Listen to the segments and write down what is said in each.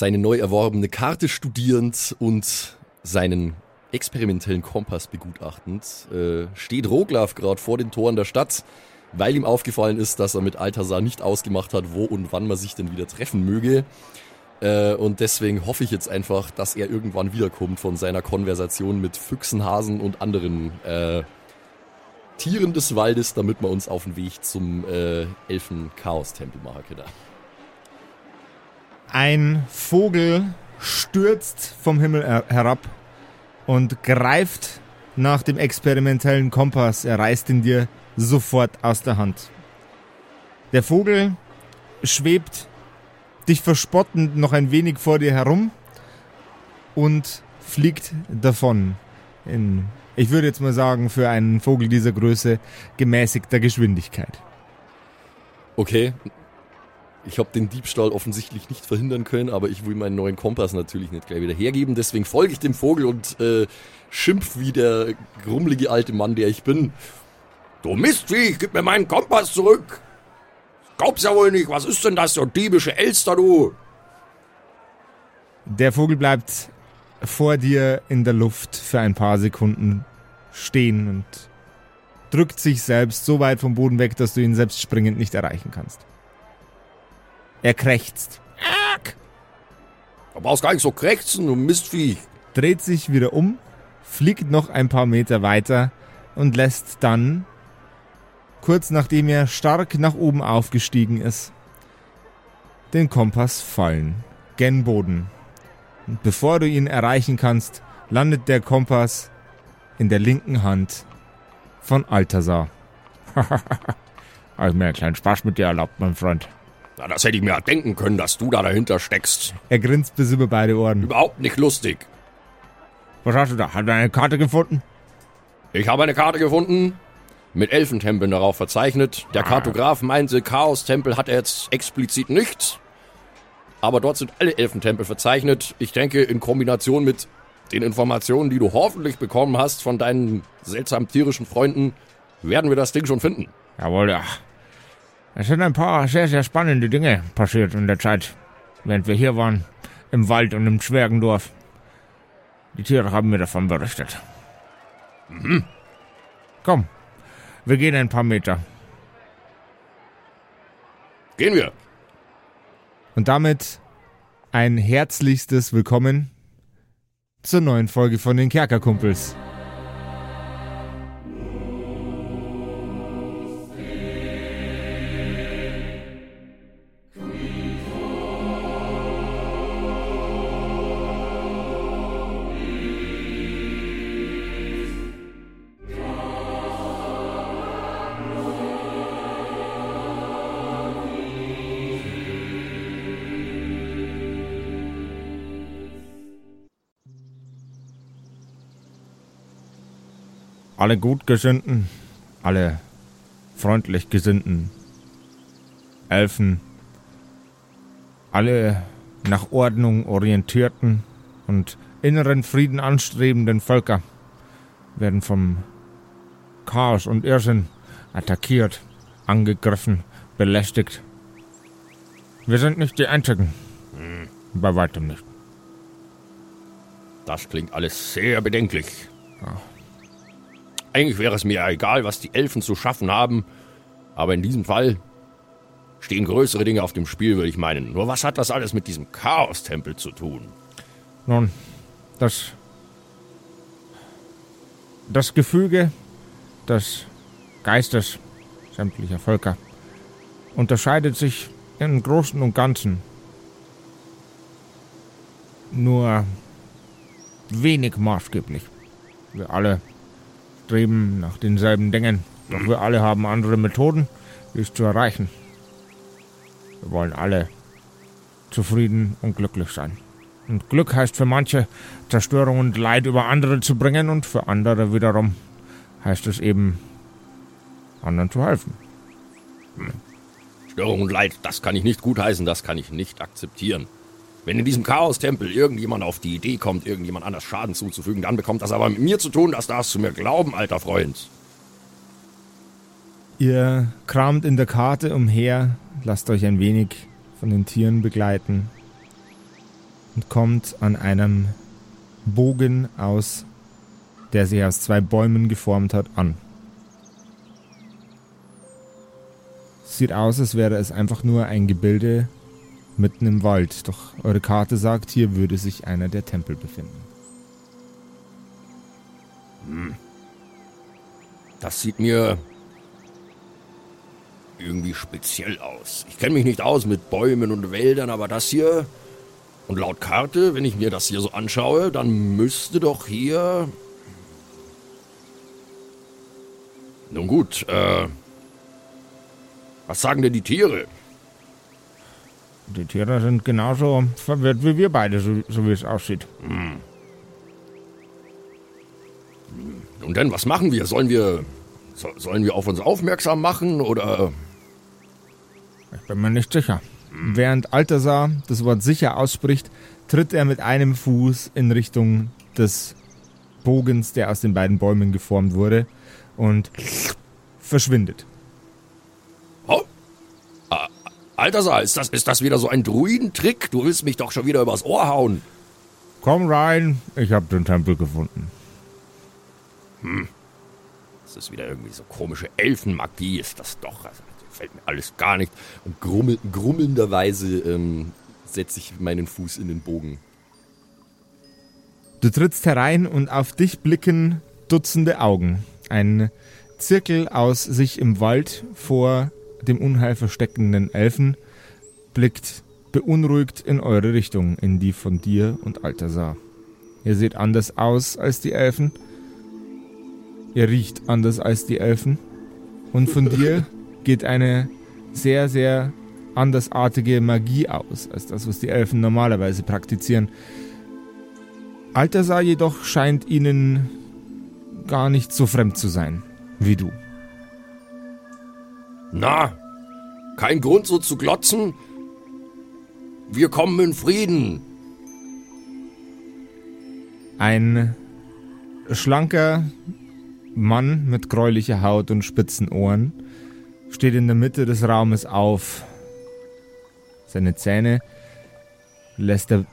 seine neu erworbene Karte studierend und seinen experimentellen Kompass begutachtend, äh, steht Roglaf gerade vor den Toren der Stadt, weil ihm aufgefallen ist, dass er mit Altasar nicht ausgemacht hat, wo und wann man sich denn wieder treffen möge. Äh, und deswegen hoffe ich jetzt einfach, dass er irgendwann wiederkommt von seiner Konversation mit Füchsen, Hasen und anderen äh, Tieren des Waldes, damit wir uns auf den Weg zum äh, Elfen-Chaos-Tempel machen können. Ein Vogel stürzt vom Himmel herab und greift nach dem experimentellen Kompass. Er reißt ihn dir sofort aus der Hand. Der Vogel schwebt dich verspottend noch ein wenig vor dir herum und fliegt davon. In, ich würde jetzt mal sagen, für einen Vogel dieser Größe gemäßigter Geschwindigkeit. Okay, ich habe den Diebstahl offensichtlich nicht verhindern können, aber ich will meinen neuen Kompass natürlich nicht gleich wieder hergeben. Deswegen folge ich dem Vogel und äh, schimpf wie der grummelige alte Mann, der ich bin. Du Mistvieh, gib mir meinen Kompass zurück! Glaub's ja wohl nicht, was ist denn das, so diebische Elster, du? Der Vogel bleibt vor dir in der Luft für ein paar Sekunden stehen und drückt sich selbst so weit vom Boden weg, dass du ihn selbst springend nicht erreichen kannst. Er krächzt. Arg! Du brauchst gar nicht so krächzen, du Mistvieh. Dreht sich wieder um, fliegt noch ein paar Meter weiter und lässt dann, kurz nachdem er stark nach oben aufgestiegen ist, den Kompass fallen. Gen Boden. Und bevor du ihn erreichen kannst, landet der Kompass in der linken Hand von Altasar. Habe ich mir einen kleinen Spaß mit dir erlaubt, mein Freund. Na, das hätte ich mir denken können, dass du da dahinter steckst. Er grinst bis über beide Ohren. Überhaupt nicht lustig. Was hast du da? Hast du eine Karte gefunden? Ich habe eine Karte gefunden, mit Elfentempeln darauf verzeichnet. Der ah. Kartograf meinte, Chaos-Tempel hat er jetzt explizit nicht. Aber dort sind alle Elfentempel verzeichnet. Ich denke, in Kombination mit den Informationen, die du hoffentlich bekommen hast von deinen seltsam tierischen Freunden, werden wir das Ding schon finden. Jawohl, ja. Es sind ein paar sehr, sehr spannende Dinge passiert in der Zeit, während wir hier waren, im Wald und im Zwergendorf. Die Tiere haben mir davon berichtet. Mhm. Komm, wir gehen ein paar Meter. Gehen wir. Und damit ein herzlichstes Willkommen zur neuen Folge von den Kerkerkumpels. Alle Gutgesinnten, alle freundlich Gesinnten, Elfen, alle nach Ordnung orientierten und inneren Frieden anstrebenden Völker werden vom Chaos und Irrsinn attackiert, angegriffen, belästigt. Wir sind nicht die Einzigen. Hm. Bei weitem nicht. Das klingt alles sehr bedenklich. Ja. Eigentlich wäre es mir egal, was die Elfen zu schaffen haben, aber in diesem Fall stehen größere Dinge auf dem Spiel, würde ich meinen. Nur was hat das alles mit diesem Chaos-Tempel zu tun? Nun, das. Das Gefüge des Geistes sämtlicher Völker unterscheidet sich im Großen und Ganzen nur wenig maßgeblich. Wir alle streben nach denselben Dingen. Doch wir alle haben andere Methoden, dies zu erreichen. Wir wollen alle zufrieden und glücklich sein. Und Glück heißt für manche, Zerstörung und Leid über andere zu bringen und für andere wiederum heißt es eben, anderen zu helfen. Hm. Störung und Leid, das kann ich nicht gutheißen, das kann ich nicht akzeptieren. Wenn in diesem Chaos-Tempel irgendjemand auf die Idee kommt, irgendjemand anders Schaden zuzufügen, dann bekommt das aber mit mir zu tun, das darfst du mir glauben, alter Freund. Ihr kramt in der Karte umher, lasst euch ein wenig von den Tieren begleiten. und kommt an einem Bogen aus, der sich aus zwei Bäumen geformt hat, an. Sieht aus, als wäre es einfach nur ein Gebilde mitten im Wald, doch eure Karte sagt, hier würde sich einer der Tempel befinden. Hm. Das sieht mir irgendwie speziell aus. Ich kenne mich nicht aus mit Bäumen und Wäldern, aber das hier. Und laut Karte, wenn ich mir das hier so anschaue, dann müsste doch hier. Nun gut, äh. Was sagen denn die Tiere? Die Tiere sind genauso verwirrt wie wir beide, so, so wie es aussieht. Hm. Nun denn, was machen wir? Sollen wir. So, sollen wir auf uns aufmerksam machen oder. Ich bin mir nicht sicher. Hm. Während Altasar das Wort sicher ausspricht, tritt er mit einem Fuß in Richtung des Bogens, der aus den beiden Bäumen geformt wurde, und verschwindet. Oh. Ah, Altasar, ist das, ist das wieder so ein Druidentrick? Du willst mich doch schon wieder übers Ohr hauen. Komm rein, ich habe den Tempel gefunden. Hm. Das ist wieder irgendwie so komische Elfenmagie, ist das doch. Also, gefällt mir alles gar nicht. Und grummel, grummelnderweise ähm, setze ich meinen Fuß in den Bogen. Du trittst herein und auf dich blicken Dutzende Augen. Ein Zirkel aus sich im Wald vor dem Unheil versteckenden Elfen blickt beunruhigt in eure Richtung, in die von dir und Altasar. Ihr seht anders aus als die Elfen Ihr riecht anders als die Elfen. Und von dir geht eine sehr, sehr andersartige Magie aus, als das, was die Elfen normalerweise praktizieren. Altasar jedoch scheint ihnen gar nicht so fremd zu sein wie du. Na, kein Grund so zu glotzen. Wir kommen in Frieden. Ein schlanker, Mann mit gräulicher Haut und spitzen Ohren steht in der Mitte des Raumes auf. Seine Zähne lässt er,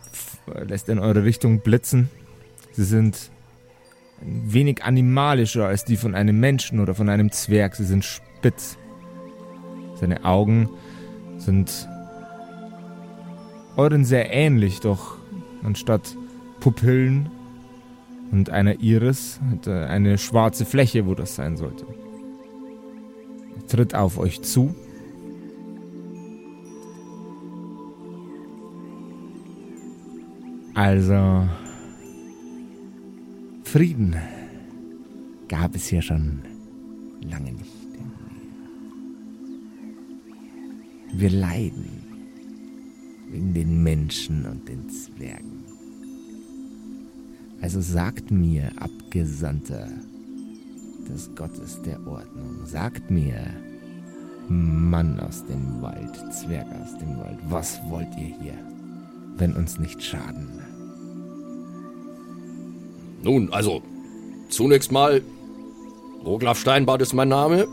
lässt er in eure Richtung blitzen. Sie sind ein wenig animalischer als die von einem Menschen oder von einem Zwerg. Sie sind spitz. Seine Augen sind euren sehr ähnlich, doch anstatt Pupillen und einer Iris hat eine schwarze Fläche, wo das sein sollte. Er tritt auf euch zu. Also, Frieden gab es hier schon lange nicht. Wir leiden wegen den Menschen und den Zwergen. Also sagt mir, Abgesandter des Gottes der Ordnung, sagt mir, Mann aus dem Wald, Zwerg aus dem Wald, was wollt ihr hier, wenn uns nicht schaden? Nun, also, zunächst mal, Roglaf Steinbart ist mein Name.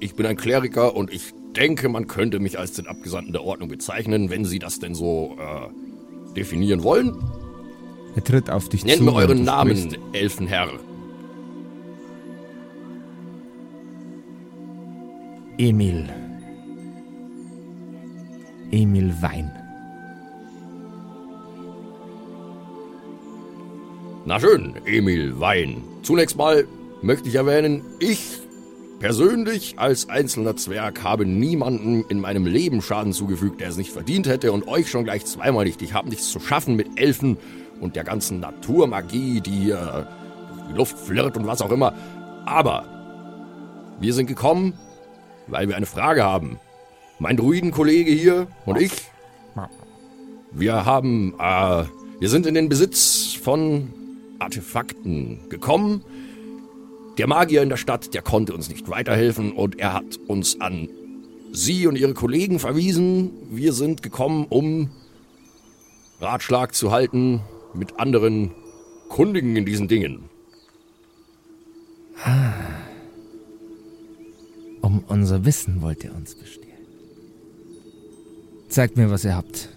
Ich bin ein Kleriker und ich denke, man könnte mich als den Abgesandten der Ordnung bezeichnen, wenn Sie das denn so äh, definieren wollen. Er tritt auf dich Nennt zu. mir euren Namen, sprichst. Elfenherr. Emil. Emil Wein. Na schön, Emil Wein. Zunächst mal möchte ich erwähnen, ich persönlich als einzelner Zwerg habe niemanden in meinem Leben Schaden zugefügt, der es nicht verdient hätte und euch schon gleich zweimal nicht. Ich habe nichts zu schaffen mit Elfen und der ganzen Naturmagie, die hier durch die Luft flirrt und was auch immer. Aber wir sind gekommen, weil wir eine Frage haben. Mein Druidenkollege hier und ich, wir haben, äh, wir sind in den Besitz von Artefakten gekommen. Der Magier in der Stadt, der konnte uns nicht weiterhelfen und er hat uns an Sie und Ihre Kollegen verwiesen. Wir sind gekommen, um Ratschlag zu halten, mit anderen Kundigen in diesen Dingen. Ah. Um unser Wissen wollt ihr uns bestehlen. Zeigt mir, was ihr habt.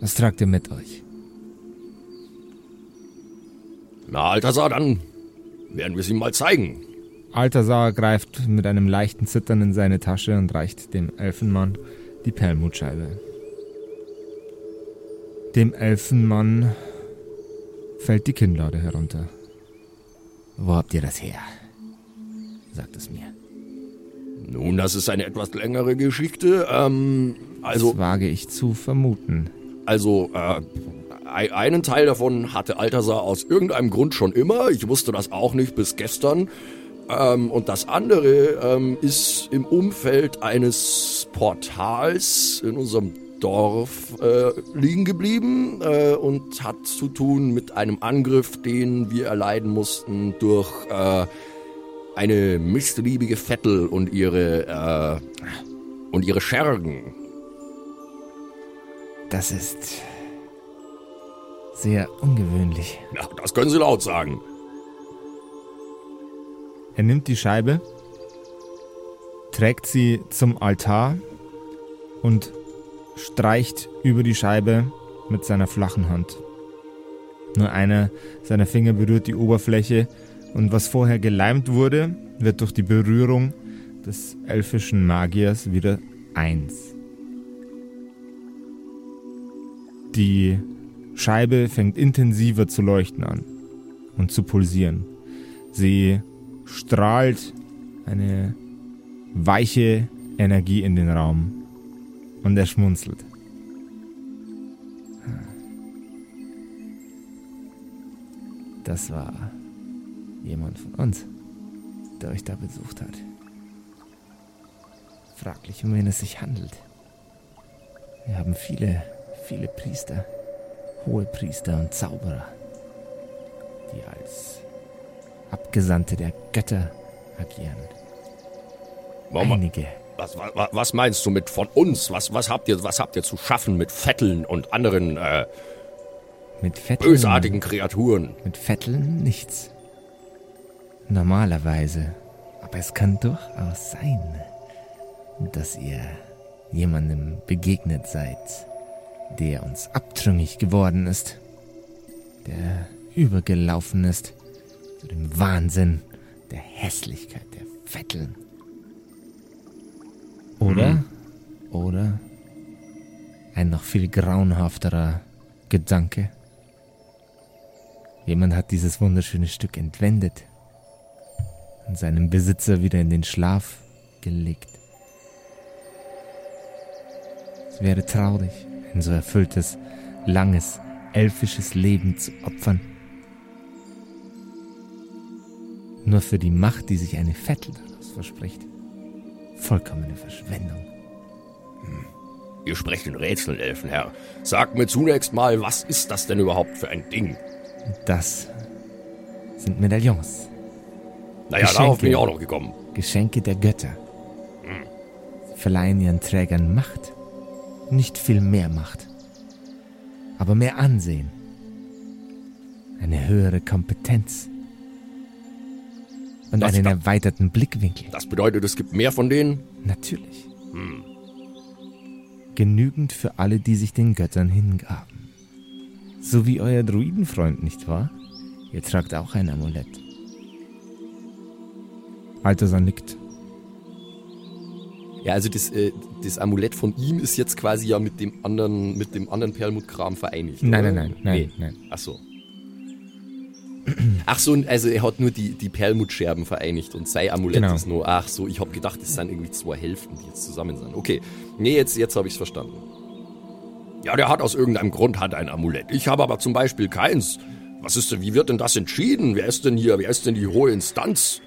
Was tragt ihr mit euch? Na, Altasar, dann werden wir es ihm mal zeigen. Altasar greift mit einem leichten Zittern in seine Tasche und reicht dem Elfenmann die Perlmutscheibe. Dem Elfenmann fällt die Kinnlade herunter. Wo habt ihr das her? Sagt es mir. Nun, das ist eine etwas längere Geschichte. Ähm, also, Das wage ich zu vermuten. also äh, einen Teil davon hatte Altasar aus irgendeinem Grund schon immer. Ich wusste das auch nicht bis gestern. Ähm, und das andere ähm, ist im Umfeld eines Portals in unserem Dorf äh, liegen geblieben äh, und hat zu tun mit einem Angriff, den wir erleiden mussten durch äh, eine missliebige Vettel und ihre äh, und ihre Schergen. Das ist sehr ungewöhnlich. Ja, das können Sie laut sagen. Er nimmt die Scheibe, trägt sie zum Altar und streicht über die Scheibe mit seiner flachen Hand. Nur einer seiner Finger berührt die Oberfläche und was vorher geleimt wurde, wird durch die Berührung des elfischen Magiers wieder eins. Die Scheibe fängt intensiver zu leuchten an und zu pulsieren. Sie strahlt eine weiche Energie in den Raum und er schmunzelt. Das war jemand von uns, der euch da besucht hat. Fraglich, um wen es sich handelt. Wir haben viele, viele Priester, hohe Priester und Zauberer, die als Abgesandte der Götter agieren. Warum, Einige. was, was, was meinst du mit von uns? Was, was, habt ihr, was habt ihr zu schaffen mit Vetteln und anderen äh, Mit Vetteln, bösartigen Kreaturen? mit Vetteln nichts. Normalerweise. Aber es kann durchaus sein, dass ihr jemandem begegnet seid, der uns abtrünnig geworden ist, der übergelaufen ist zu dem Wahnsinn der Hässlichkeit der Vetteln. Oder, oder ein noch viel grauenhafterer Gedanke. Jemand hat dieses wunderschöne Stück entwendet und seinem Besitzer wieder in den Schlaf gelegt. Es wäre traurig, ein so erfülltes, langes, elfisches Leben zu opfern. Nur für die Macht, die sich eine Vettel daraus verspricht. Vollkommene Verschwendung. Ihr sprecht in Rätseln, Elfenherr. Sagt mir zunächst mal, was ist das denn überhaupt für ein Ding? Das sind Medaillons. Naja, Geschenke. darauf bin ich auch noch gekommen. Geschenke der Götter. Sie verleihen ihren Trägern Macht. Nicht viel mehr Macht. Aber mehr Ansehen. Eine höhere Kompetenz. Und Das einen erweiterten Blickwinkel. Das bedeutet, es gibt mehr von denen? Natürlich. Genügend für alle, die sich den Göttern hingaben. So wie euer Druidenfreund, nicht wahr? Ihr tragt auch ein Amulett. Altosan nickt. Ja, also das, äh, das Amulett von ihm ist jetzt quasi ja mit dem anderen, mit dem anderen Perlmutt-Kram vereinigt. Nein, oder? nein, nein, nein, Nee. nein. Ach so. Ach so, also er hat nur die, die Perlmuttscherben vereinigt und sein Amulett Genau. ist nur. Ach so, ich hab gedacht, es sind irgendwie zwei Hälften, die jetzt zusammen sind. Okay, nee, jetzt, jetzt habe ich's verstanden. Ja, der hat aus irgendeinem Grund hat ein Amulett. Ich habe aber zum Beispiel keins. Was ist denn, wie wird denn das entschieden? Wer ist denn hier, wer ist denn die hohe Instanz?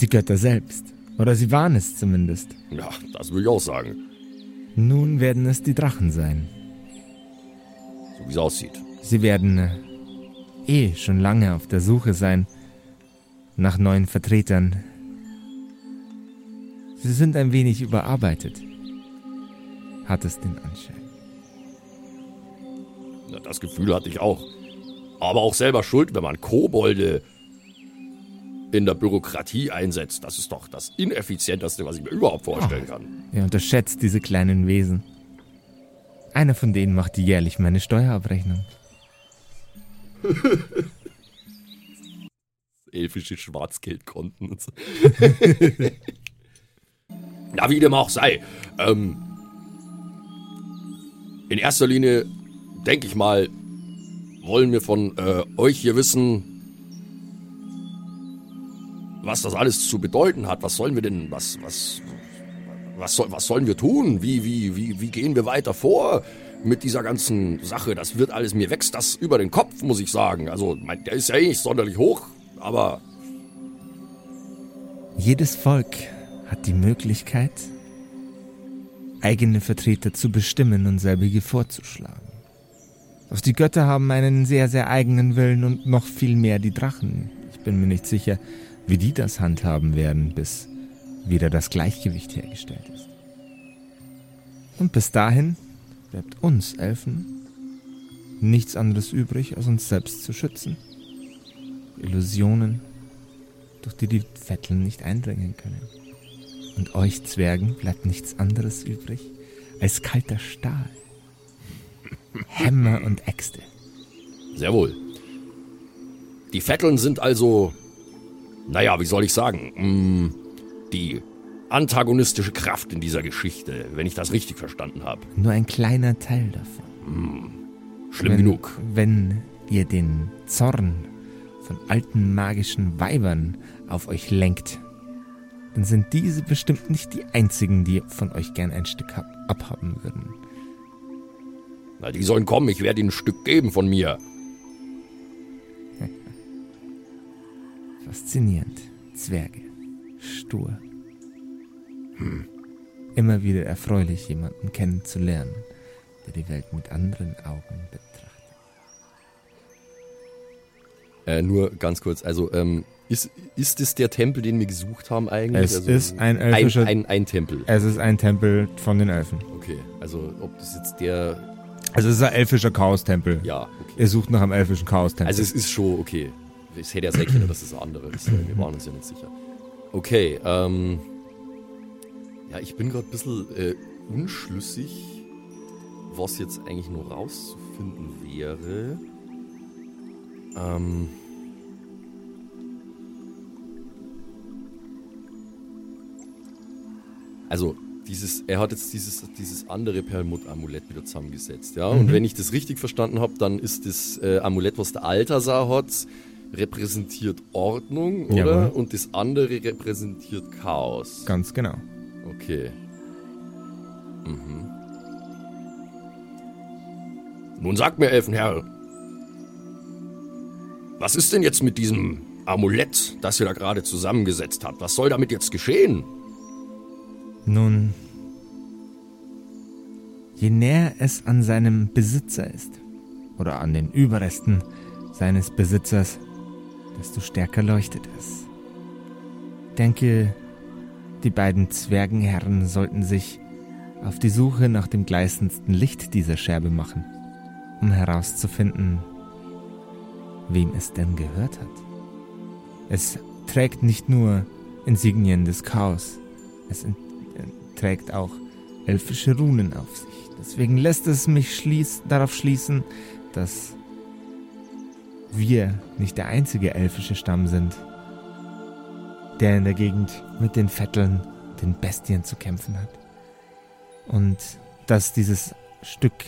Die Götter selbst. Oder sie waren es zumindest. Ja, das will ich auch sagen, Nun werden es die Drachen sein. so wie es aussieht. Sie werden äh, eh schon lange auf der Suche sein nach neuen Vertretern. Sie sind ein wenig überarbeitet. Hat es den Anschein. Ja, das Gefühl hatte ich auch. Aber auch selber schuld, wenn man Kobolde in der Bürokratie einsetzt. Das ist doch das ineffizienteste, was ich mir überhaupt vorstellen kann. Ihr unterschätzt diese kleinen Wesen. Einer von denen macht jährlich meine Steuerabrechnung. Elfische Schwarzgeldkonten und so. Na, wie dem auch sei. Ähm, in erster Linie, denke ich mal, wollen wir von äh, euch hier wissen, was das alles zu bedeuten hat. Was sollen wir denn, was, was, was, soll, was sollen wir tun? Wie, wie, wie, wie gehen wir weiter vor mit dieser ganzen Sache? Das wird alles, mir wächst das über den Kopf, muss ich sagen. Also, mein, der ist ja eh nicht sonderlich hoch, aber Jedes Volk hat die Möglichkeit, eigene Vertreter zu bestimmen und selbige vorzuschlagen. Doch die Götter haben einen sehr, sehr eigenen Willen und noch viel mehr die Drachen. Ich bin mir nicht sicher, wie die das handhaben werden, bis wieder das Gleichgewicht hergestellt ist. Und bis dahin bleibt uns Elfen nichts anderes übrig, als uns selbst zu schützen. Illusionen, durch die die Vetteln nicht eindringen können. Und euch Zwergen bleibt nichts anderes übrig als kalter Stahl. Hämmer und Äxte. Sehr wohl. Die Vetteln sind also, naja, wie soll ich sagen, mh, die antagonistische Kraft in dieser Geschichte, wenn ich das richtig verstanden habe. Nur ein kleiner Teil davon. Schlimm wenn, genug. Wenn ihr den Zorn von alten magischen Weibern auf euch lenkt, dann sind diese bestimmt nicht die einzigen, die von euch gern ein Stück hab- abhaben würden. Na, die sollen kommen, ich werde ihnen ein Stück geben von mir. Faszinierend. Zwerge. Stur. Immer wieder erfreulich, jemanden kennenzulernen, der die Welt mit anderen Augen betrachtet. Äh, nur ganz kurz, also, ähm, ist, ist es der Tempel, den wir gesucht haben eigentlich? Es also, ist ein ein, elfischer- ein, ein Tempel. Es ist ein Tempel von den Elfen. Okay, also ob das jetzt der, Also es ist ein elfischer Chaos-Tempel. ja, okay. Ihr sucht nach einem elfischen Chaos-Tempel. Also es ist schon okay. Es hätte ja sein können, dass es das andere ist. Wir waren uns ja nicht sicher. Okay, ähm. Ja, ich bin gerade ein bisschen äh, unschlüssig, was jetzt eigentlich nur rauszufinden wäre. Ähm. Also, dieses, er hat jetzt dieses, dieses andere Perlmutt-Amulett wieder zusammengesetzt, ja. Und wenn ich das richtig verstanden habe, dann ist das äh, Amulett, was der Altasar hat, repräsentiert Ordnung, oder? Jawohl. Und das andere repräsentiert Chaos. Ganz genau. Okay. Mhm. Nun sagt mir, Elfenherr, was ist denn jetzt mit diesem Amulett, das ihr da gerade zusammengesetzt habt? Was soll damit jetzt geschehen? Nun, je näher es an seinem Besitzer ist, oder an den Überresten seines Besitzers, desto stärker leuchtet es. Denke, die beiden Zwergenherren sollten sich auf die Suche nach dem gleißendsten Licht dieser Scherbe machen, um herauszufinden, wem es denn gehört hat. Es trägt nicht nur Insignien des Chaos, es äh, trägt auch elfische Runen auf sich. Deswegen lässt es mich schließ darauf schließen, dass wir nicht der einzige elfische Stamm sind, der in der Gegend mit den Vetteln, den Bestien zu kämpfen hat. Und dass dieses Stück,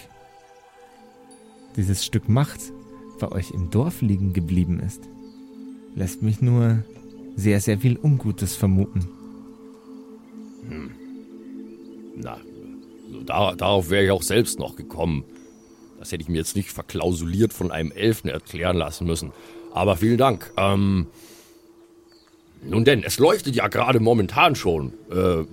dieses Stück Macht bei euch im Dorf liegen geblieben ist, lässt mich nur sehr, sehr viel Ungutes vermuten. Na, also da, darauf wäre ich auch selbst noch gekommen. Das hätte ich mir jetzt nicht verklausuliert von einem Elfen erklären lassen müssen. Aber vielen Dank. Ähm, nun denn, es leuchtet ja gerade momentan schon. Äh,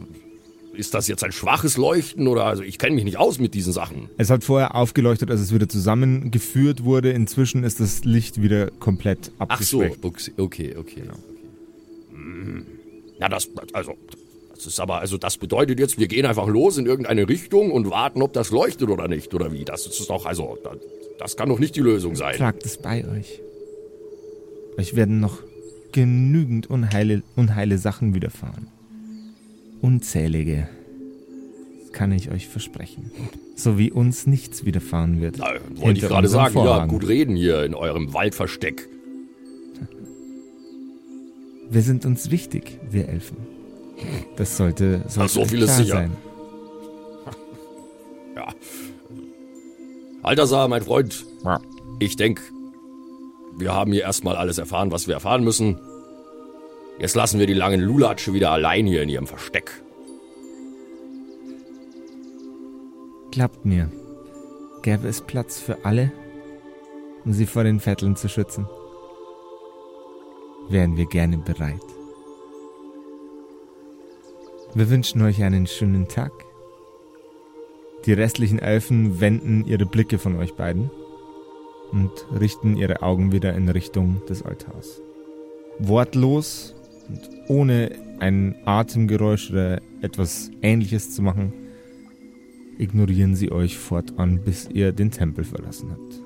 ist das jetzt ein schwaches Leuchten oder also ich kenne mich nicht aus mit diesen Sachen. Es hat vorher aufgeleuchtet, als es wieder zusammengeführt wurde. Inzwischen ist das Licht wieder komplett Ach so, okay, okay, okay. Hm. Na, das, also, das ist aber, also das bedeutet jetzt, wir gehen einfach los in irgendeine Richtung und warten, ob das leuchtet oder nicht, oder wie? Das ist doch, also, das, kann doch nicht die Lösung sein. Tragt es bei euch. Euch werden noch genügend unheile, unheile Sachen widerfahren. Unzählige kann ich euch versprechen. So wie uns nichts widerfahren wird. Na, wollte ich gerade sagen, ja, Vorhang. gut reden hier in eurem Waldversteck. Wir sind uns wichtig, wir Elfen. Das sollte, sollte so euch viel ist sicher. sein. Ja. Alter mein Freund, ich denke, wir haben hier erstmal alles erfahren, was wir erfahren müssen. Jetzt lassen wir die langen Lulatsche wieder allein hier in ihrem Versteck. Glaubt mir, gäbe es Platz für alle, um sie vor den Vetteln zu schützen, wären wir gerne bereit. Wir wünschen euch einen schönen Tag. Die restlichen Elfen wenden ihre Blicke von euch beiden und richten ihre Augen wieder in Richtung des Altars. Wortlos und ohne ein Atemgeräusch oder etwas ähnliches zu machen, ignorieren sie euch fortan, bis ihr den Tempel verlassen habt.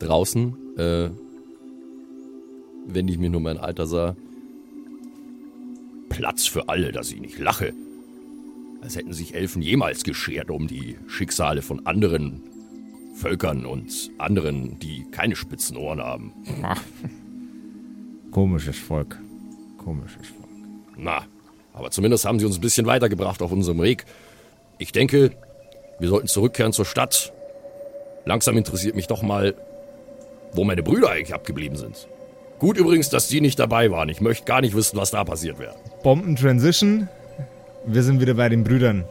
Draußen, äh, wende ich mir nur mein Alter sah. Platz für alle, dass ich nicht lache. Als hätten sich Elfen jemals geschert um die Schicksale von anderen Völkern und anderen, die keine spitzen Ohren haben. Komisches Volk. Komisches Volk. Na, aber zumindest haben sie uns ein bisschen weitergebracht auf unserem Weg. Ich denke, wir sollten zurückkehren zur Stadt. Langsam interessiert mich doch mal, wo meine Brüder eigentlich abgeblieben sind. Gut übrigens, dass die nicht dabei waren. Ich möchte gar nicht wissen, was da passiert wäre. Bomben Transition. Wir sind wieder bei den Brüdern.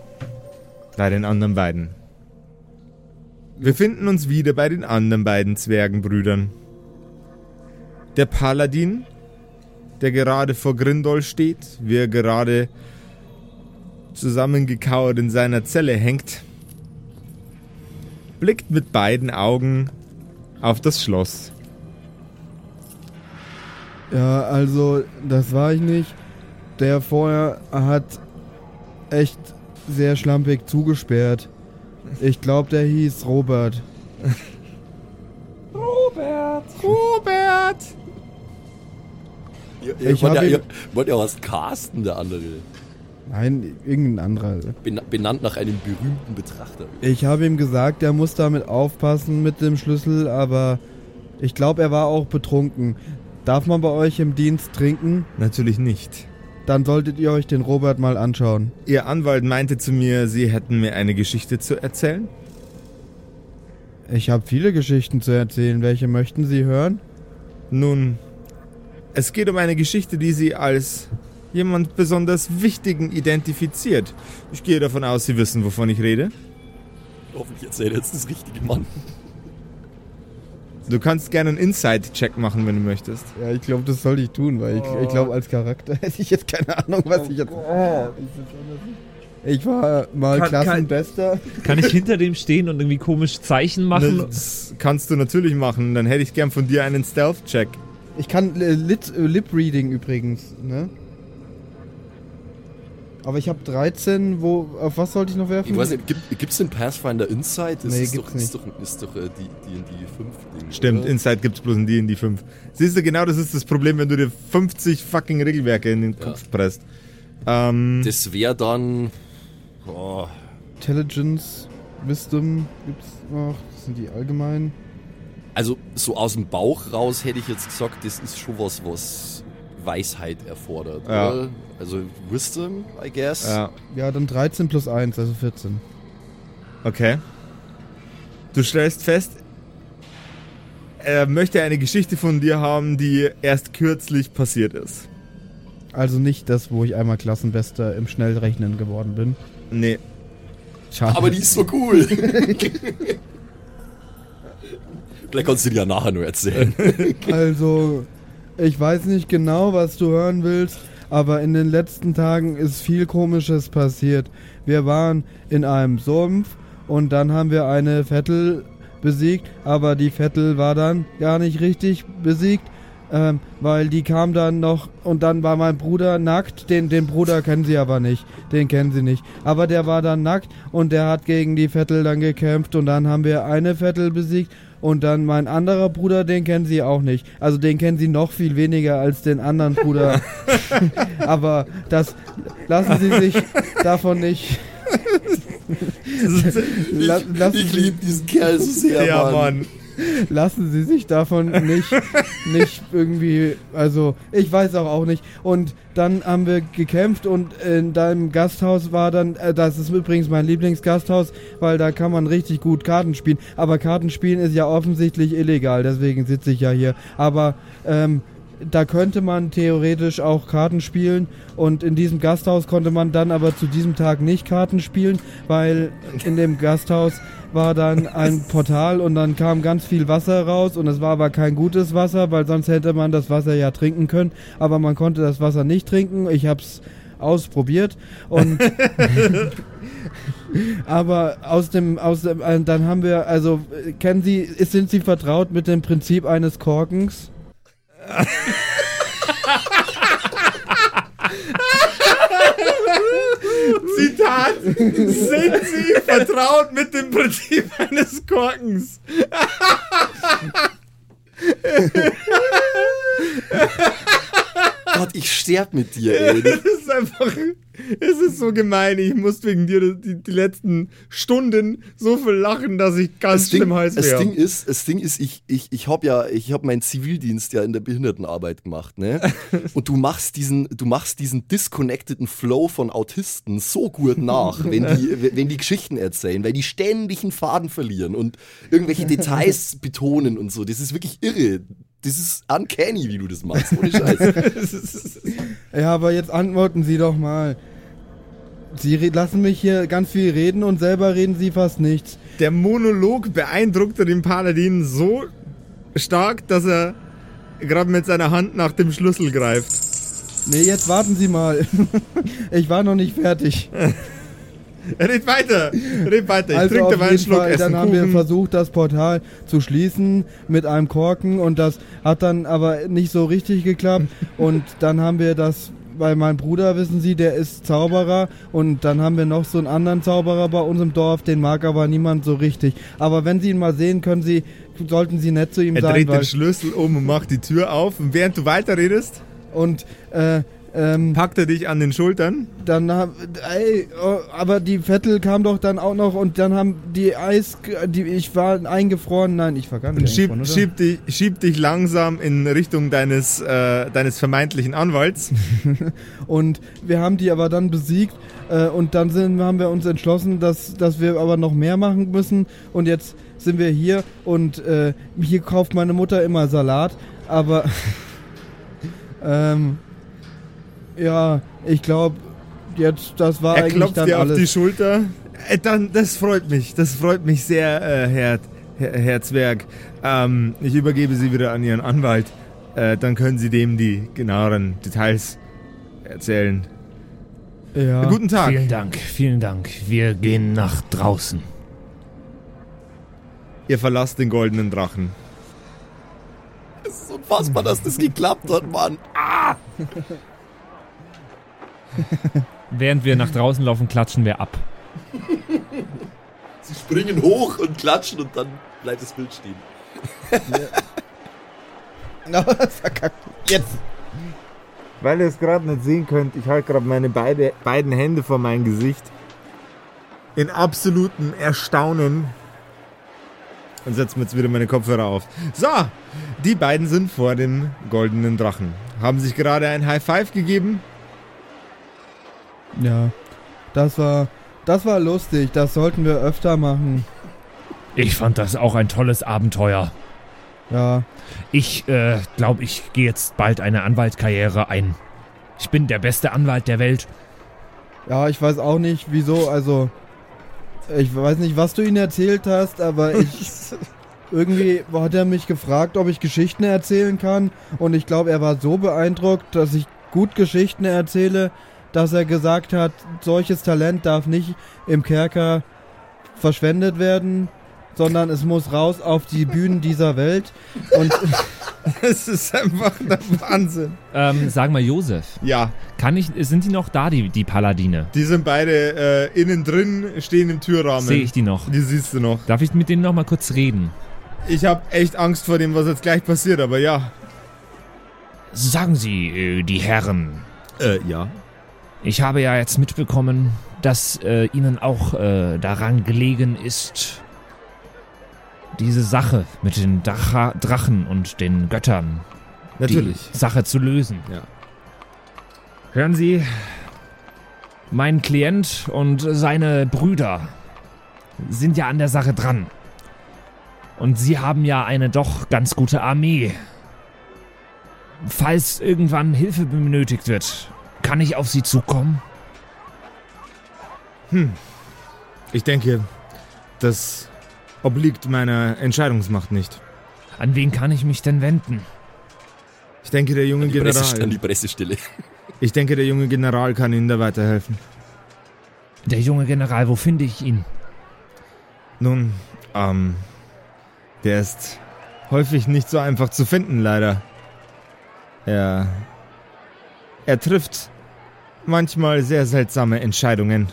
Bei den anderen beiden. Wir finden uns wieder bei den anderen beiden Zwergenbrüdern. Der Paladin, der gerade vor Grindol steht, wie er gerade zusammengekauert in seiner Zelle hängt, blickt mit beiden Augen auf das Schloss. Ja, also, das war ich nicht. Der vorher hat echt sehr schlampig zugesperrt. Ich glaube, der hieß Robert. Robert! Ihr, Ich hab wollt, ja, ihr wollt ja was casten, der andere. Nein, irgendein anderer. Ben, benannt nach einem berühmten Betrachter. Ich habe ihm gesagt, er muss damit aufpassen mit dem Schlüssel, aber ich glaube, er war auch betrunken. Darf man bei euch im Dienst trinken? Natürlich nicht. Dann solltet ihr euch den Robert mal anschauen. Ihr Anwalt meinte zu mir, Sie hätten mir eine Geschichte zu erzählen. Ich habe viele Geschichten zu erzählen. Welche möchten Sie hören? Nun, es geht um eine Geschichte, die Sie als jemand besonders Wichtigen identifiziert. Ich gehe davon aus, Sie wissen, wovon ich rede. Hoffentlich erzählt jetzt das richtige Mann. Du kannst gerne einen Inside-Check machen, wenn du möchtest. Ja, ich glaube, das sollte ich tun, weil ich, ich glaube, als Charakter hätte ich jetzt keine Ahnung, was ich jetzt. Ich war mal Kann- kann- Klassenbester. Kann ich hinter dem stehen und irgendwie komisch Zeichen machen? Das kannst du natürlich machen. Dann hätte ich gern von dir einen Stealth-Check. Ich kann äh, Lit, äh, Lip-Reading übrigens, ne? Aber ich habe 13, wo, auf was sollte ich noch werfen? Ich weiß nicht, gibt es den Pathfinder Insight? Das Nee, ist, gibt's doch, ist doch, ist doch äh, die, die, die 5 Ding. Stimmt, oder? Inside gibt's bloß in die in die 5. Siehst du, genau das ist das Problem, wenn du dir 50 fucking Regelwerke in den Ja. Kopf presst. Ähm, Das wäre dann. Oh, Intelligence, Wisdom gibt's noch. Das sind die allgemeinen. also, so aus dem Bauch raus hätte ich jetzt gesagt, das ist schon was, was Weisheit erfordert. Ja. Oder? Also, Wisdom, I guess. ja, Ja, dann 13 plus 1, also 14. okay. Du stellst fest, er möchte eine Geschichte von dir haben, die erst kürzlich passiert ist. Also nicht das, wo ich einmal Klassenbester im Schnellrechnen geworden bin. Nee, Schade. Aber die ist so cool. Vielleicht kannst du dir ja nachher nur erzählen. Also, ich weiß nicht genau, was du hören willst, aber in den letzten Tagen ist viel Komisches passiert. Wir waren in einem Sumpf und dann haben wir eine Vettel besiegt, aber die Vettel war dann gar nicht richtig besiegt. Ähm, weil die kam dann noch und dann war mein Bruder nackt. Den, den Bruder kennen sie aber nicht. Den kennen sie nicht. Aber der war dann nackt und der hat gegen die Vettel dann gekämpft und dann haben wir eine Vettel besiegt und dann mein anderer Bruder, den kennen sie auch nicht. Also den kennen sie noch viel weniger als den anderen Bruder. aber das lassen sie sich davon nicht. La- lassen ich Sie- liebe diesen Kerl so sehr, Ja, Mann. Mann. lassen Sie sich davon nicht, nicht irgendwie, also ich weiß auch auch nicht. Und dann haben wir gekämpft und in deinem Gasthaus war dann, äh, das ist übrigens mein Lieblingsgasthaus, weil da kann man richtig gut Karten spielen. Aber Kartenspielen ist ja offensichtlich illegal, deswegen sitze ich ja hier. Aber ähm, da könnte man theoretisch auch Karten spielen und in diesem Gasthaus konnte man dann aber zu diesem Tag nicht Karten spielen, weil in dem Gasthaus war dann ein Portal und dann kam ganz viel Wasser raus und es war aber kein gutes Wasser, weil sonst hätte man das Wasser ja trinken können, aber man konnte das Wasser nicht trinken. Ich hab's ausprobiert und aber aus dem aus dem äh, dann haben wir also äh, kennen Sie sind Sie vertraut mit dem Prinzip eines Korkens? Zitat. Sind Sie vertraut mit dem Prinzip eines Korkens? Gott, ich sterb mit dir, ey. Das ist einfach. Es ist so gemein. Ich muss wegen dir die, die letzten Stunden so viel lachen, dass ich ganz Das schlimm heiß das wäre. Ding ist, das Ding ist, ich, ich, ich habe ja, ich habe meinen Zivildienst ja in der Behindertenarbeit gemacht, ne? Und du machst diesen, du machst diesen disconnecteden Flow von Autisten so gut nach, wenn die, wenn die Geschichten erzählen, weil die ständig einen Faden verlieren und irgendwelche Details betonen und so. Das ist wirklich irre. Das ist uncanny, wie du das machst. Ohne Scheiß. Ja, aber jetzt antworten Sie doch mal. Sie lassen mich hier ganz viel reden und selber reden Sie fast nichts. Der Monolog beeindruckte den Paladin so stark, dass er gerade mit seiner Hand nach dem Schlüssel greift. Nee, jetzt warten Sie mal. ich war noch nicht fertig. Red weiter, red weiter. Ich also trinke auf jeden Schluck Fall, dann haben wir Kuchen. versucht, das Portal zu schließen mit einem Korken und das hat dann aber nicht so richtig geklappt. und dann haben wir das, weil mein Bruder, wissen Sie, der ist Zauberer und dann haben wir noch so einen anderen Zauberer bei uns im Dorf, den mag aber niemand so richtig. Aber wenn Sie ihn mal sehen, können Sie, sollten Sie nett zu ihm Er sein. dreht weil, den Schlüssel um und macht die Tür auf. Und während du weiterredest, und äh, ähm, packt er dich an den Schultern. Dann hab, ey, oh, aber die Vettel kam doch dann auch noch und dann haben die Eis, die, ich war eingefroren, nein, ich war gar nicht Und eingefroren, oder? schieb dich, schieb dich langsam in Richtung deines, äh, deines vermeintlichen Anwalts. Und wir haben die aber dann besiegt äh, und dann sind, haben wir uns entschlossen, dass, dass wir aber noch mehr machen müssen und jetzt sind wir hier und äh, hier kauft meine Mutter immer Salat, aber ähm, ja, ich glaube, jetzt, das war Er eigentlich klopft dann dir auf alles. die Schulter. Äh, dann, das freut mich. Das freut mich sehr, äh, Herr, Herr, Herr Zwerg. Ähm, ich übergebe Sie wieder an Ihren Anwalt. Äh, dann können Sie dem die genaueren Details erzählen. ja. Guten Tag. Vielen Dank, vielen Dank. Wir gehen nach draußen. Ihr verlasst den goldenen Drachen. Es ist unfassbar, dass das geklappt hat, Mann. Während wir nach draußen laufen, klatschen wir ab. Sie springen hoch und klatschen und dann bleibt das Bild stehen. Verkackt. Jetzt. Weil ihr es gerade nicht sehen könnt, ich halte gerade meine beide, beiden Hände vor mein Gesicht. In absolutem Erstaunen. Und setze mir jetzt wieder meine Kopfhörer auf. So, die beiden sind vor dem goldenen Drachen. Haben sich gerade ein High Five gegeben. Ja, das war, das war lustig. Das sollten wir öfter machen. Ich fand das auch ein tolles Abenteuer. Ja, Ich äh, glaube, ich gehe jetzt bald eine Anwaltskarriere ein. Ich bin der beste Anwalt der Welt. ja, ich weiß auch nicht, wieso. Also, ich weiß nicht, was du ihnen erzählt hast, aber ich irgendwie hat er mich gefragt, ob ich Geschichten erzählen kann. Und ich glaube, er war so beeindruckt, dass ich gut Geschichten erzähle, dass er gesagt hat, solches Talent darf nicht im Kerker verschwendet werden, sondern es muss raus auf die Bühnen dieser Welt. Und Das ist einfach der Wahnsinn. Ähm, sag mal, Josef, Ja, kann ich, sind die noch da, die, die Paladine? die sind beide äh, innen drin, stehen im Türrahmen. Sehe ich die noch? Die siehst du noch. Darf ich mit denen noch mal kurz reden? Ich habe echt Angst vor dem, was jetzt gleich passiert, aber ja. Sagen Sie, äh, die Herren, Äh, ja. Ich habe ja jetzt mitbekommen, dass äh, Ihnen auch äh, daran gelegen ist, diese Sache mit den Dracha Drachen und den Göttern, Natürlich. die Sache zu lösen. Ja. Hören Sie, mein Klient und seine Brüder sind ja an der Sache dran. Und Sie haben ja eine doch ganz gute Armee. Falls irgendwann Hilfe benötigt wird, kann ich auf Sie zukommen? Ich denke, das obliegt meiner Entscheidungsmacht nicht. An wen kann ich mich denn wenden? Ich denke, der junge Die Presse, an die General. Pressestelle. Ich denke, der junge General kann Ihnen da weiterhelfen. Der junge General, wo finde ich ihn? Nun, ähm, der ist häufig nicht so einfach zu finden, leider. Er, er trifft manchmal sehr seltsame Entscheidungen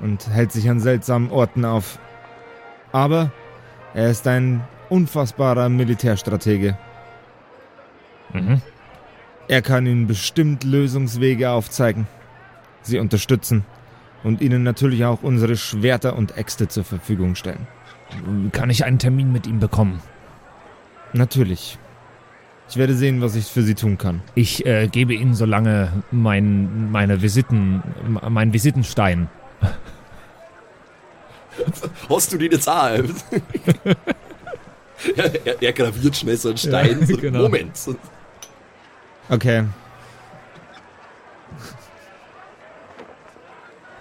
und hält sich an seltsamen Orten auf. Aber er ist ein unfassbarer Militärstratege. Mhm. Er kann Ihnen bestimmt Lösungswege aufzeigen, Sie unterstützen und Ihnen natürlich auch unsere Schwerter und Äxte zur Verfügung stellen. Kann ich einen Termin mit ihm bekommen? Natürlich. Ich werde sehen, was ich für Sie tun kann. Ich äh, gebe Ihnen so lange mein, meine Visiten, meinen Visitenstein. Hast du den jetzt auch? er, er, er graviert schnell so einen Stein. Ja, so, genau. Moment. Okay.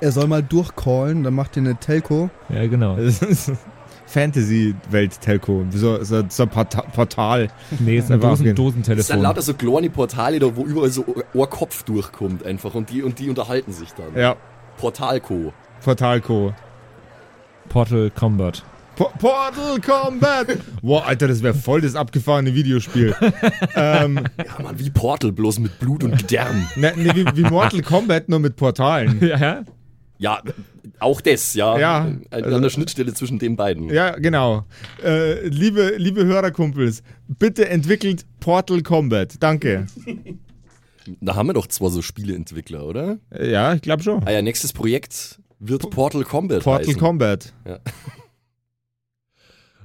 Er soll mal durchcallen, dann macht ihr eine Telco. Ja, genau. Fantasy-Welt-Telco. So, so, so ein Porta Portal. Nee, ist ein Dosen, gehen. Das sind Dosentelefon. lauter so kleine Portale da, wo überall so ein Kopf durchkommt einfach und die, und die unterhalten sich dann. Ja, Portalco. Portalco. Portal Combat. Po Portal Combat! Boah, Alter, das wäre voll das abgefahrene Videospiel. ähm, Ja, Mann, wie Portal, bloß mit Blut und Gedärm. ne, ne, wie, wie Mortal Kombat, nur mit Portalen. Ja, Ja, auch das, ja. Ja, An, also- der Schnittstelle zwischen den beiden. Ja, genau. Äh, liebe, liebe Hörerkumpels, bitte entwickelt Portal Combat. Danke. Da haben wir doch zwar so Spieleentwickler, oder? Ja, ich glaube schon. Ah ja, nächstes Projekt wird Portal Combat Portal heißen. Combat.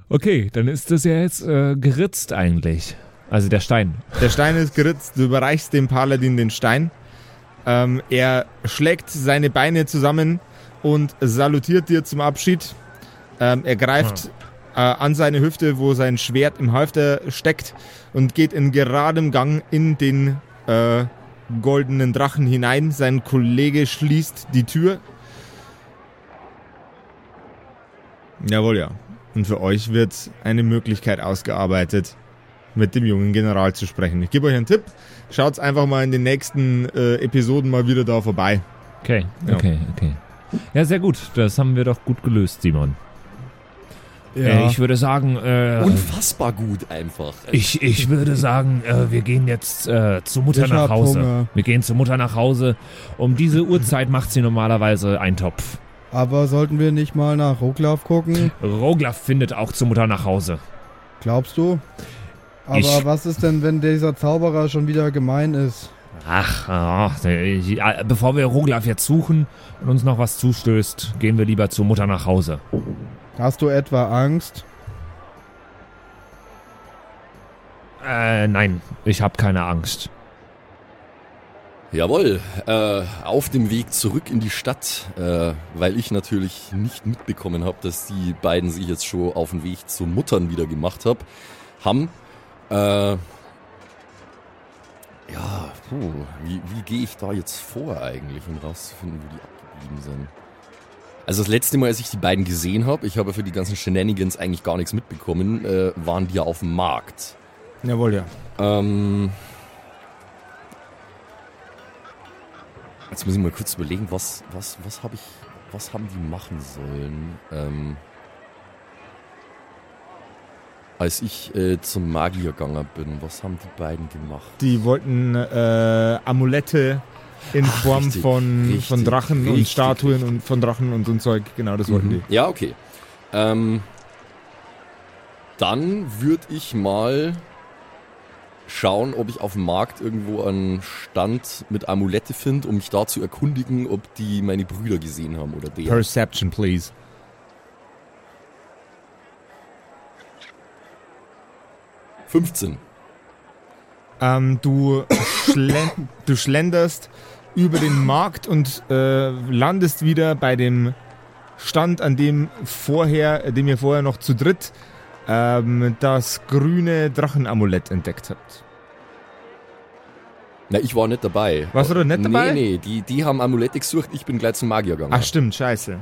Okay, dann ist das ja jetzt äh, geritzt eigentlich. Also der Stein. Der Stein ist geritzt. Du überreichst dem Paladin den Stein. Ähm, er schlägt seine Beine zusammen und salutiert dir zum Abschied. Ähm, er greift äh, an seine Hüfte, wo sein Schwert im Halfter steckt und geht in geradem Gang in den äh, goldenen Drachen hinein. Sein Kollege schließt die Tür. Jawohl, ja. Und für euch wird eine Möglichkeit ausgearbeitet, mit dem jungen General zu sprechen. Ich gebe euch einen Tipp. Schaut einfach mal in den nächsten äh, Episoden mal wieder da vorbei. Okay, Ja. okay, okay. Ja, sehr gut. Das haben wir doch gut gelöst, Simon. Äh, ich würde sagen, äh, Unfassbar gut einfach. ich, ich würde sagen, äh, wir gehen jetzt äh, zur Mutter Ich nach Hause. Hunger. Wir gehen zur Mutter nach Hause. Um diese Uhrzeit macht sie normalerweise Eintopf. Aber sollten wir nicht mal nach Roglaf gucken? Roglaf findet auch zur Mutter nach Hause. Glaubst du? Aber Ich- was ist denn, wenn dieser Zauberer schon wieder gemein ist? Ach, ah, äh, bevor wir Roglaf jetzt suchen und uns noch was zustößt, gehen wir lieber zur Mutter nach Hause. Hast du etwa Angst? Äh, nein, ich habe keine Angst. Jawohl, äh, auf dem Weg zurück in die Stadt, äh, weil ich natürlich nicht mitbekommen habe, dass die beiden sich jetzt schon auf den Weg zu Muttern wieder gemacht hab, haben. Äh, ja, puh, wie, wie gehe ich da jetzt vor eigentlich, um rauszufinden, wo die abgeblieben sind? Also das letzte Mal, als ich die beiden gesehen habe, ich habe für die ganzen Shenanigans eigentlich gar nichts mitbekommen, äh, waren die ja auf dem Markt. Jawohl, ja. Ähm. Jetzt muss ich mal kurz überlegen, was, was, was habe ich, was haben die machen sollen? Ähm. Als ich äh, zum Magier gegangen bin, was haben die beiden gemacht? Die wollten äh, Amulette in Ach, Form richtig, von, richtig, von Drachen und richtig, Statuen richtig. und von Drachen und so ein Zeug. Genau, das wollten Mhm. Ja, okay. Ähm, dann würde ich mal schauen, ob ich auf dem Markt irgendwo einen Stand mit Amulette finde, um mich da zu erkundigen, ob die meine Brüder gesehen haben oder die. der. Perception, please. 15. Ähm, du, schlen du schlenderst über den Markt und äh, landest wieder bei dem Stand, an dem vorher, dem ihr vorher noch zu dritt ähm, das grüne Drachenamulett entdeckt habt. Na, ich war nicht dabei. Warst du nicht dabei? Nee, nee, die, die haben Amulette gesucht, ich bin gleich zum Magier gegangen. Ach stimmt, scheiße.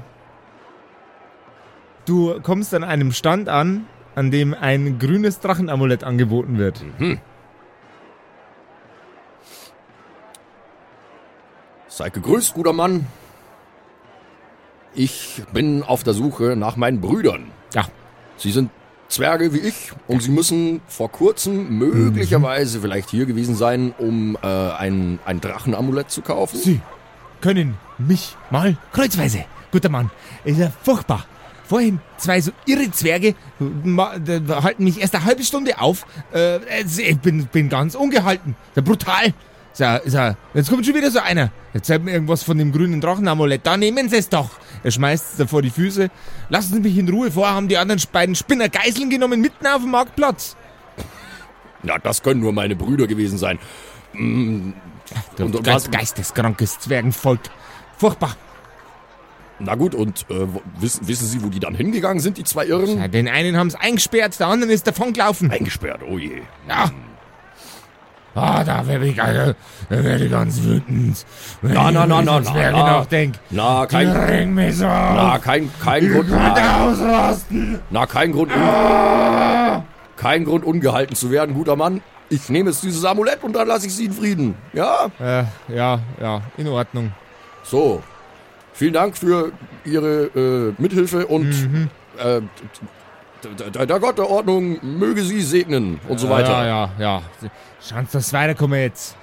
Du kommst an einem Stand an, an dem ein grünes Drachenamulett angeboten wird. Mhm. Seid gegrüßt, guter Mann. Ich bin auf der Suche nach meinen Brüdern. Ja. Sie sind Zwerge wie ich und sie müssen vor kurzem möglicherweise vielleicht hier gewesen sein, um äh, ein, ein Drachenamulett zu kaufen. Sie können mich mal kreuzweise. Guter Mann, ist ja furchtbar. Vorhin zwei so irre Zwerge halten mich erst eine halbe Stunde auf. Äh, ich bin, bin ganz ungehalten. Brutal. Ist ja, jetzt kommt schon wieder so einer. Jetzt zeigt mir irgendwas von dem grünen Drachenamulett. Da nehmen Sie es doch. Er schmeißt es da vor die Füße. Lassen Sie mich in Ruhe. Vorher haben die anderen beiden Spinner Geiseln genommen mitten auf dem Marktplatz. Na, das können nur meine Brüder gewesen sein. Mm, Du Und- und geisteskrankes Zwergenvolk. Furchtbar. Na gut, und äh, wissen, wissen Sie, wo die dann hingegangen sind, die zwei Irren? Ja, den einen haben sie eingesperrt, der andere ist davongelaufen. Eingesperrt, oh je. Ja. Ah, da werde ich, also, da werde ich ganz wütend. Wenn Na, na, na, na, na, Zwerge na. nachdenk. Na, kein, regen mich so na, kein, kein Ich Grund, na, ausrasten. na, kein Grund, un, Ah. kein Grund, ungehalten zu werden, guter Mann. Ich nehme jetzt dieses Amulett und dann lasse ich Sie in Frieden. Ja? Äh, ja, ja, in Ordnung. So. Vielen Dank für Ihre äh, Mithilfe und Mhm. äh, der Gott der Ordnung möge Sie segnen und so weiter. Ja, ja, ja. Schauen Sie, dass weiterkommen jetzt.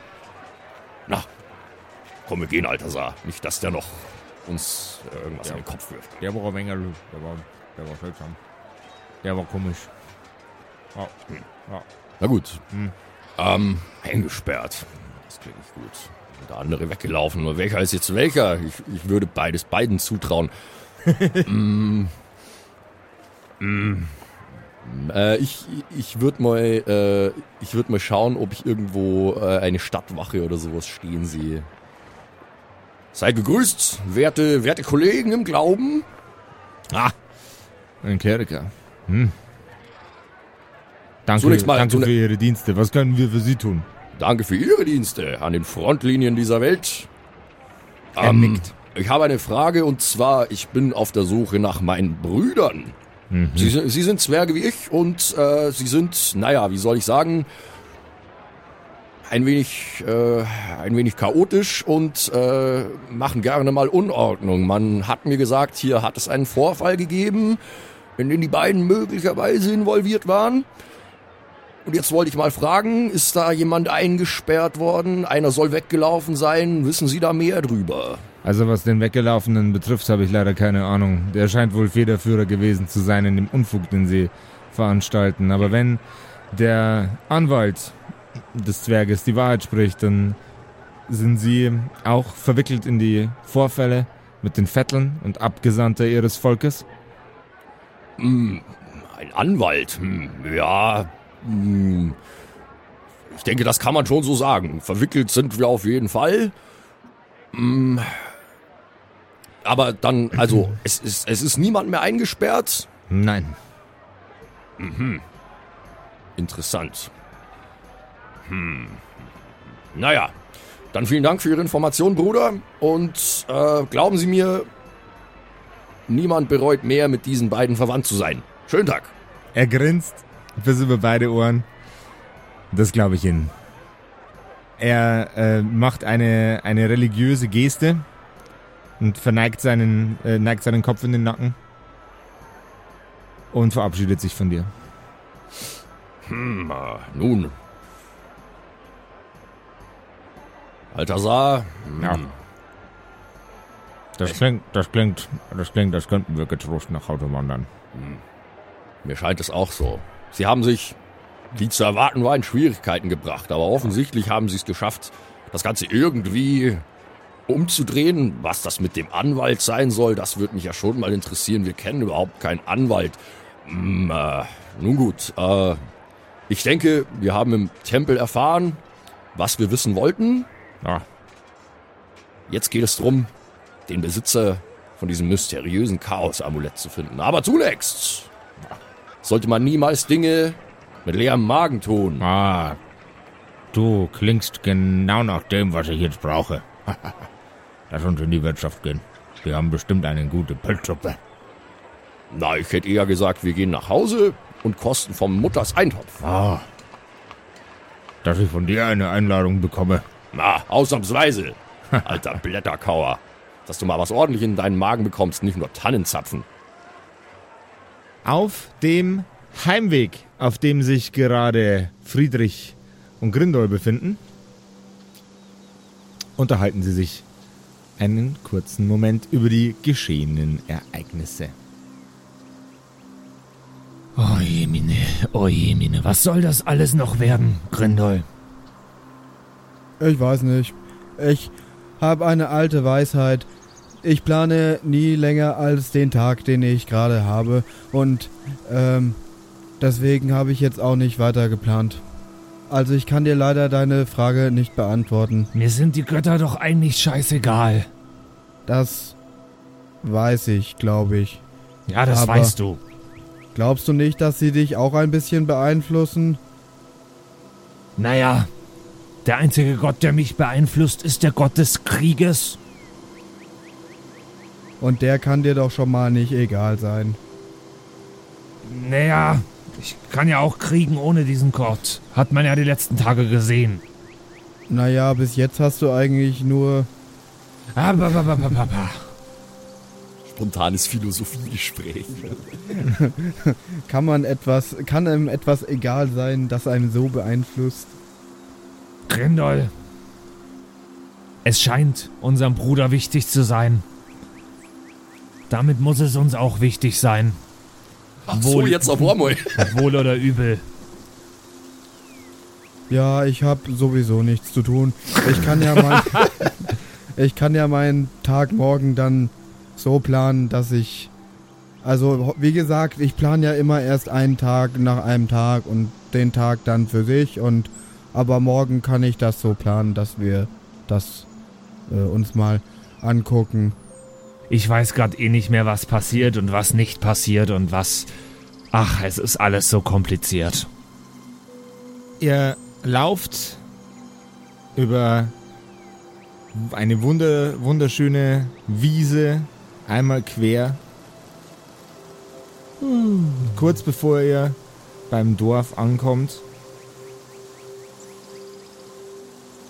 Na, komm, wir gehen, Altasar. Nicht, dass der noch uns äh, irgendwas in den Kopf wirft. Der war ein wenig, der war, der war seltsam. Der war komisch. Ja, ja. Na gut. Hm. Ähm, eingesperrt. Das klingt nicht gut. Der andere weggelaufen. Nur welcher ist jetzt welcher? Ich, ich würde beides beiden zutrauen. mm, mm, äh, ich ich würde mal, äh, ich würd mal schauen, ob ich irgendwo äh, eine Stadtwache oder sowas stehen sehe. Sei gegrüßt, werte, werte Kollegen im Glauben. Ah, ein Kleriker. Hm. Danke, Zunächst mal- danke für Ihre Dienste. Was können wir für Sie tun? Danke für Ihre Dienste an den Frontlinien dieser Welt. Er Ähm, nickt. Ich habe eine Frage und zwar, ich bin auf der Suche nach meinen Brüdern. Mhm. Sie, sind- sie sind Zwerge wie ich und äh, sie sind, naja, wie soll ich sagen, ein wenig, äh, ein wenig chaotisch und äh, machen gerne mal Unordnung. Man hat mir gesagt, hier hat es einen Vorfall gegeben, in den die beiden möglicherweise involviert waren. Und jetzt wollte ich mal fragen, ist da jemand eingesperrt worden? Einer soll weggelaufen sein. Wissen Sie da mehr drüber? Also was den Weggelaufenen betrifft, habe ich leider keine Ahnung. Der scheint wohl Federführer gewesen zu sein in dem Unfug, den sie veranstalten. Aber wenn der Anwalt des Zwerges die Wahrheit spricht, dann sind sie auch verwickelt in die Vorfälle mit den Vetteln und Abgesandter ihres Volkes. Hm, ein Anwalt? Hm, ja. Hm, ich denke, das kann man schon so sagen. Verwickelt sind wir auf jeden Fall. Hm, aber dann, also, es ist, es ist niemand mehr eingesperrt. Nein. Interessant. Hm. Naja, dann vielen Dank für Ihre Information, Bruder. Und äh, glauben Sie mir, niemand bereut mehr, mit diesen beiden verwandt zu sein. Schönen Tag. Er grinst bis über beide Ohren. Das glaube ich Ihnen. Er äh, macht eine, eine religiöse Geste und verneigt seinen, äh, neigt seinen Kopf in den Nacken und verabschiedet sich von dir. Hm, äh, nun. Balthasar, hm, Ja. Das klingt, das klingt, das klingt, als könnten wir getrost nach Hause wandern. mir scheint es auch so. Sie haben sich, wie zu erwarten war, in Schwierigkeiten gebracht, aber offensichtlich haben sie es geschafft, das Ganze irgendwie umzudrehen. Was das mit dem Anwalt sein soll, das würde mich ja schon mal interessieren. Wir kennen überhaupt keinen Anwalt. Hm, äh, nun gut, äh, ich denke, wir haben im Tempel erfahren, was wir wissen wollten. Ja, Jetzt geht es darum, den Besitzer von diesem mysteriösen Chaos-Amulett zu finden. Aber zunächst sollte man niemals Dinge mit leerem Magen tun. ah, du klingst genau nach dem, was ich jetzt brauche. Lass uns in die Wirtschaft gehen. Wir haben bestimmt eine gute Pilzsuppe. Na, ich hätte eher gesagt, wir gehen nach Hause und kosten vom Mutters Eintopf. Ah, dass ich von dir eine Einladung bekomme. Na, ausnahmsweise. Alter Blätterkauer. Dass du mal was ordentlich in deinen Magen bekommst, nicht nur Tannenzapfen. Auf dem Heimweg, auf dem sich gerade Friedrich und Grindol befinden, unterhalten sie sich einen kurzen Moment über die geschehenen Ereignisse. Oh Jemine, oh Jemine, was soll das alles noch werden, Grindol? Ich weiß nicht. Ich habe eine alte Weisheit. Ich plane nie länger als den Tag, den ich gerade habe. Und ähm, deswegen habe ich jetzt auch nicht weiter geplant. Also ich kann dir leider deine Frage nicht beantworten. Mir sind die Götter doch eigentlich scheißegal. Das weiß ich, glaube ich. Ja, das Aber- weißt du. Glaubst du nicht, dass sie dich auch ein bisschen beeinflussen? Naja, der einzige Gott, der mich beeinflusst, ist der Gott des Krieges. Und der kann dir doch schon mal nicht egal sein. Naja, ich kann ja auch kriegen ohne diesen Gott. Hat man ja die letzten Tage gesehen. Naja, bis jetzt hast du eigentlich nur... Aber. Spontanes Philosophiegespräch. Kann man etwas... Kann einem etwas egal sein, das einen so beeinflusst? Grindol. Es scheint unserem Bruder wichtig zu sein. Damit muss es uns auch wichtig sein. Ach so, Wohl. jetzt auf einmal. Wohl oder übel. Ja, ich habe sowieso nichts zu tun. Ich kann ja mein, ich kann ja meinen Tag morgen dann so planen, dass ich also wie gesagt, ich plane ja immer erst einen Tag nach einem Tag und den Tag dann für sich und aber morgen kann ich das so planen, dass wir das äh, uns mal angucken. Ich weiß gerade eh nicht mehr, was passiert und was nicht passiert und was. Ach, es ist alles so kompliziert. Ihr lauft über eine wunder, wunderschöne Wiese einmal quer. Kurz bevor ihr beim Dorf ankommt,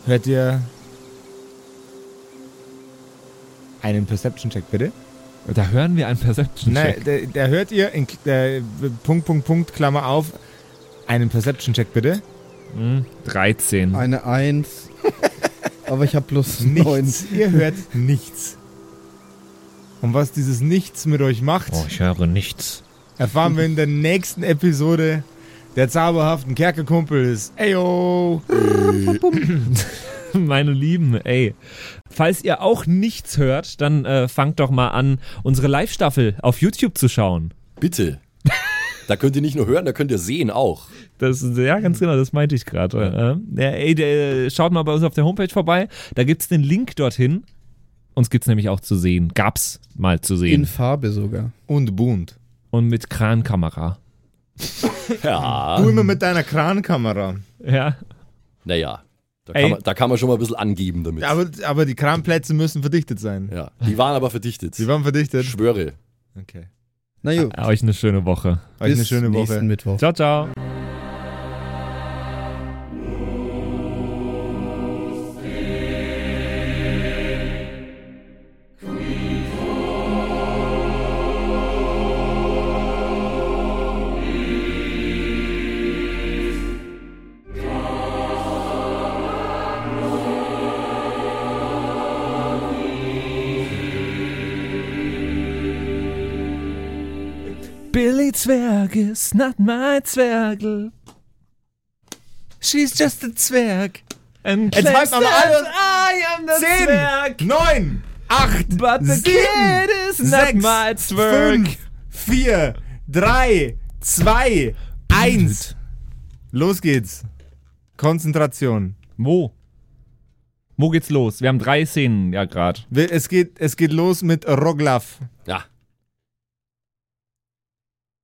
hört ihr einen Perception-Check, bitte. Da hören wir einen Perception Nein, da, da hört ihr in äh, Punkt, Punkt, Punkt, Klammer auf, einen Perception-Check, bitte. Hm, 13. Eine Eins. aber ich habe plus neun. Nichts. Ihr hört nichts. Und was dieses Nichts mit euch macht, Oh, ich höre nichts. erfahren wir in der nächsten Episode der zauberhaften Kerkerkumpels. Eyo! Meine Lieben, ey. Falls ihr auch nichts hört, dann äh, fangt doch mal an, unsere Live-Staffel auf YouTube zu schauen. Bitte. Da könnt ihr nicht nur hören, da könnt ihr sehen auch. Das, ja, ganz genau, das meinte ich gerade. Ja. Ja, ey, der, schaut mal bei uns auf der Homepage vorbei. Da gibt's den Link dorthin. Uns gibt's nämlich auch zu sehen. Gab's mal zu In sehen. Farbe sogar. Und bunt. Und mit Krankamera. Ja. Du immer mit deiner Krankamera. Ja. Naja, da kann, man, da kann man schon mal ein bisschen angeben damit. Aber, aber die Kranplätze müssen verdichtet sein. Ja, die waren aber verdichtet. Sie waren verdichtet. Ich schwöre. Okay. Na gut. Euch eine schöne Woche. Euch eine bis schöne Woche. nächsten Mittwoch. Ciao, ciao. Zwerg is not my Zwergel. She's just a Zwerg. And Jetzt halten wir mal alle- I am the Zwerg. Zehn, neun, acht, But the sieben, kid is not sechs, my Zwerg. fünf, vier, drei, zwei, eins. Los geht's. Konzentration. Wo? Wo geht's los? Wir haben drei Szenen ja gerade. Es geht, es geht los mit Roglav.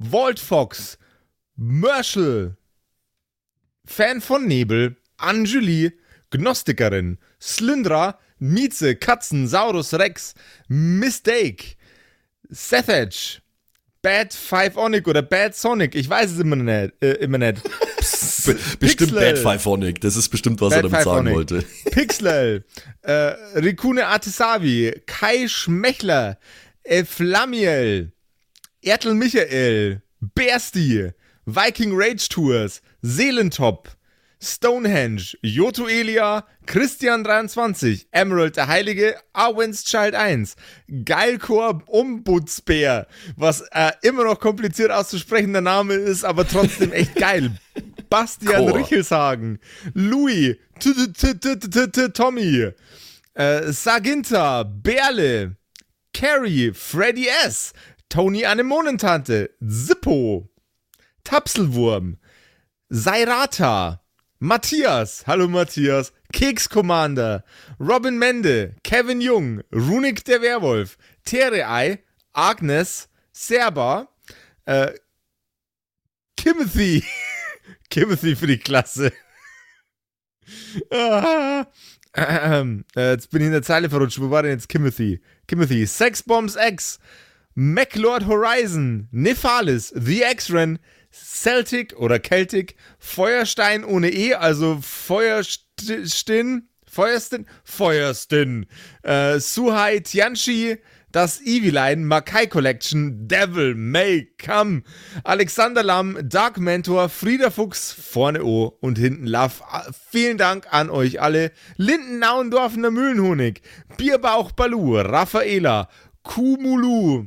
Walt Fox, Merschel, Fan von Nebel, Anjuli, Gnostikerin, Slyndra, Mieze, Katzen, Saurus Rex, Mistake, Sethage, Bad Five Onic oder Bad Sonic, ich weiß es immer nicht. Äh, immer nicht. Be bestimmt Pixel. Bad Fiveonic, das ist bestimmt, was Bad er damit sagen Fiveonic. wollte. Pixel, äh, Rikune Artesavi, Kai Schmechler, Eflamiel, Ertel Michael, Bersti, Viking Rage Tours, Seelentop, Stonehenge, Joto Elia, Christian23, Emerald der Heilige, Arwen's Child 1, Geilkor Ombudsbär, was äh, immer noch kompliziert auszusprechender Name ist, aber trotzdem echt geil. Bastian Chor. Richelshagen, Louis, Tommy, äh, Saginta, Berle, Carrie, Freddy S., Tony Anemonentante, Zippo, Tapselwurm, Sairata, Matthias, hallo Matthias, Keks Commander, Robin Mende, Kevin Jung, Runik der Werwolf, Terei, Agnes, Serba, äh, Timothy, Timothy für die Klasse. ah, ähm, äh, jetzt bin ich in der Zeile verrutscht. Wo war denn jetzt Timothy? Timothy, Sexbombs X, MacLord Horizon, Nephalis, The X-Ren, Celtic oder Celtic, Feuerstein ohne E, also Feuerstin, Feuerstin, Feuerstin, äh, Suhai Tianchi, das Eviline, Makai Collection, Devil May Come, Alexander Lamm, Dark Mentor, Frieda Fuchs, vorne O und hinten Love. Ah, Vielen Dank an euch alle. Lindennauendorfener Mühlenhonig, Bierbauch Balu, Raffaela, Kumulu,